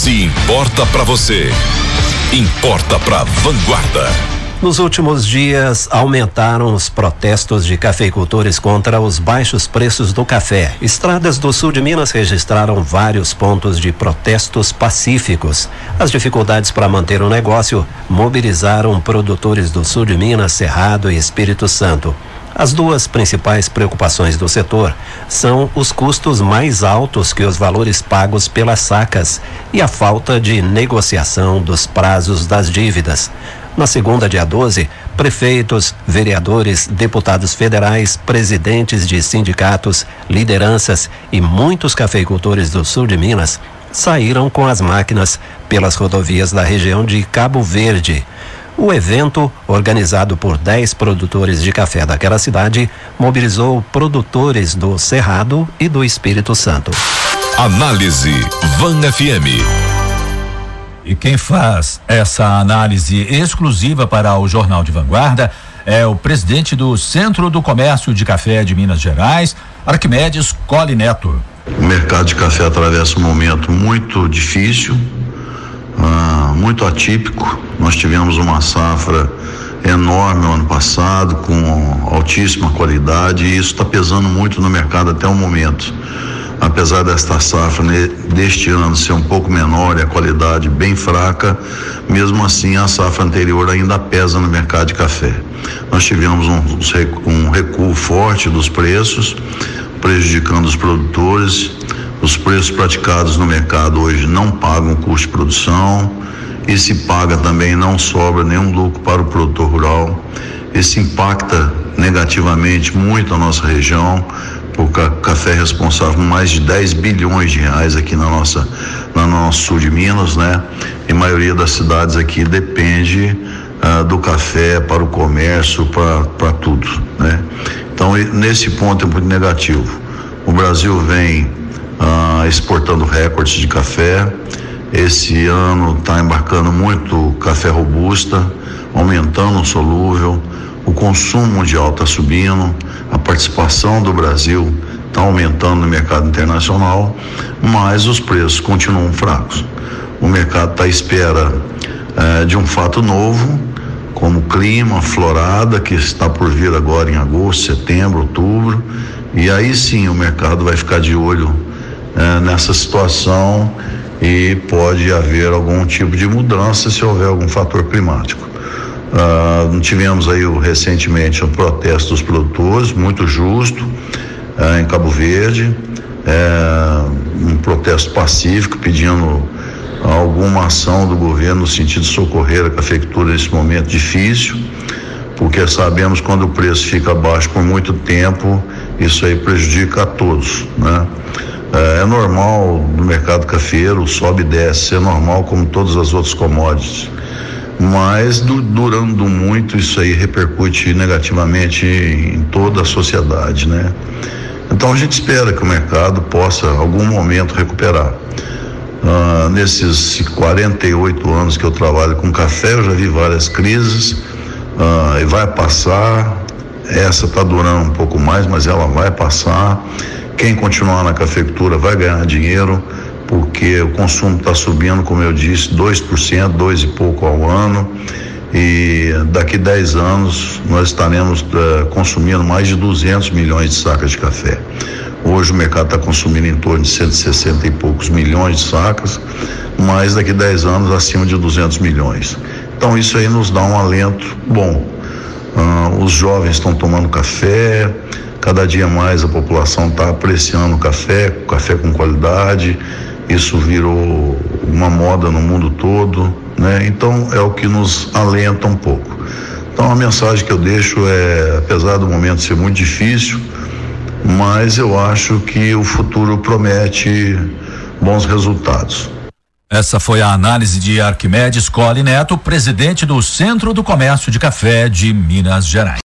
Se importa para você, importa para Vanguarda. Nos últimos dias, aumentaram os protestos de cafeicultores contra os baixos preços do café. Estradas do sul de Minas registraram vários pontos de protestos pacíficos. As dificuldades para manter o negócio mobilizaram produtores do sul de Minas, Cerrado e Espírito Santo. As duas principais preocupações do setor são os custos mais altos que os valores pagos pelas sacas e a falta de negociação dos prazos das dívidas. Na segunda, dia 12, prefeitos, vereadores, deputados federais, presidentes de sindicatos, lideranças e muitos cafeicultores do sul de Minas saíram com as máquinas pelas rodovias da região de Cabo Verde. O evento, organizado por 10 produtores de café daquela cidade, mobilizou produtores do Cerrado e do Espírito Santo. Análise Van FM. E quem faz essa análise exclusiva para o Jornal de Vanguarda é o presidente do Centro do Comércio de Café de Minas Gerais, Arquimedes Cole Neto. O mercado de café atravessa um momento muito difícil, uh, muito atípico. Nós tivemos uma safra enorme no ano passado, com altíssima qualidade, e isso está pesando muito no mercado até o momento apesar desta safra né, deste ano ser um pouco menor e a qualidade bem fraca, mesmo assim a safra anterior ainda pesa no mercado de café. Nós tivemos um, um recuo forte dos preços, prejudicando os produtores. Os preços praticados no mercado hoje não pagam o custo de produção e se paga também não sobra nenhum lucro para o produtor rural. Isso impacta negativamente muito a nossa região, o café responsável por mais de 10 bilhões de reais aqui na nossa, na nosso sul de Minas, né? E a maioria das cidades aqui depende uh, do café para o comércio, para tudo, né? Então, nesse ponto é muito negativo. O Brasil vem uh, exportando recordes de café. Esse ano está embarcando muito café robusta, aumentando o solúvel o consumo mundial está subindo, a participação do Brasil está aumentando no mercado internacional, mas os preços continuam fracos. O mercado está à espera eh, de um fato novo, como clima, florada, que está por vir agora em agosto, setembro, outubro, e aí sim o mercado vai ficar de olho eh, nessa situação e pode haver algum tipo de mudança se houver algum fator climático. Uh, tivemos aí recentemente um protesto dos produtores, muito justo, uh, em Cabo Verde, uh, um protesto pacífico pedindo alguma ação do governo no sentido de socorrer a cafeicultura nesse momento difícil, porque sabemos quando o preço fica baixo por muito tempo, isso aí prejudica a todos, né? É, é normal no mercado cafeiro, sobe e desce, é normal como todas as outras commodities mas du durando muito isso aí repercute negativamente em toda a sociedade, né? Então a gente espera que o mercado possa algum momento recuperar. Uh, nesses 48 anos que eu trabalho com café, eu já vi várias crises uh, e vai passar. Essa está durando um pouco mais, mas ela vai passar. Quem continuar na cafeicultura vai ganhar dinheiro porque o consumo está subindo, como eu disse, 2%, dois e pouco ao ano. E daqui 10 anos nós estaremos uh, consumindo mais de 200 milhões de sacas de café. Hoje o mercado está consumindo em torno de 160 e poucos milhões de sacas, mas daqui 10 anos acima de 200 milhões. Então isso aí nos dá um alento bom. Uh, os jovens estão tomando café, cada dia mais a população está apreciando o café, café com qualidade isso virou uma moda no mundo todo, né? Então é o que nos alenta um pouco. Então a mensagem que eu deixo é, apesar do momento ser muito difícil, mas eu acho que o futuro promete bons resultados. Essa foi a análise de Arquimedes Cole Neto, presidente do Centro do Comércio de Café de Minas Gerais.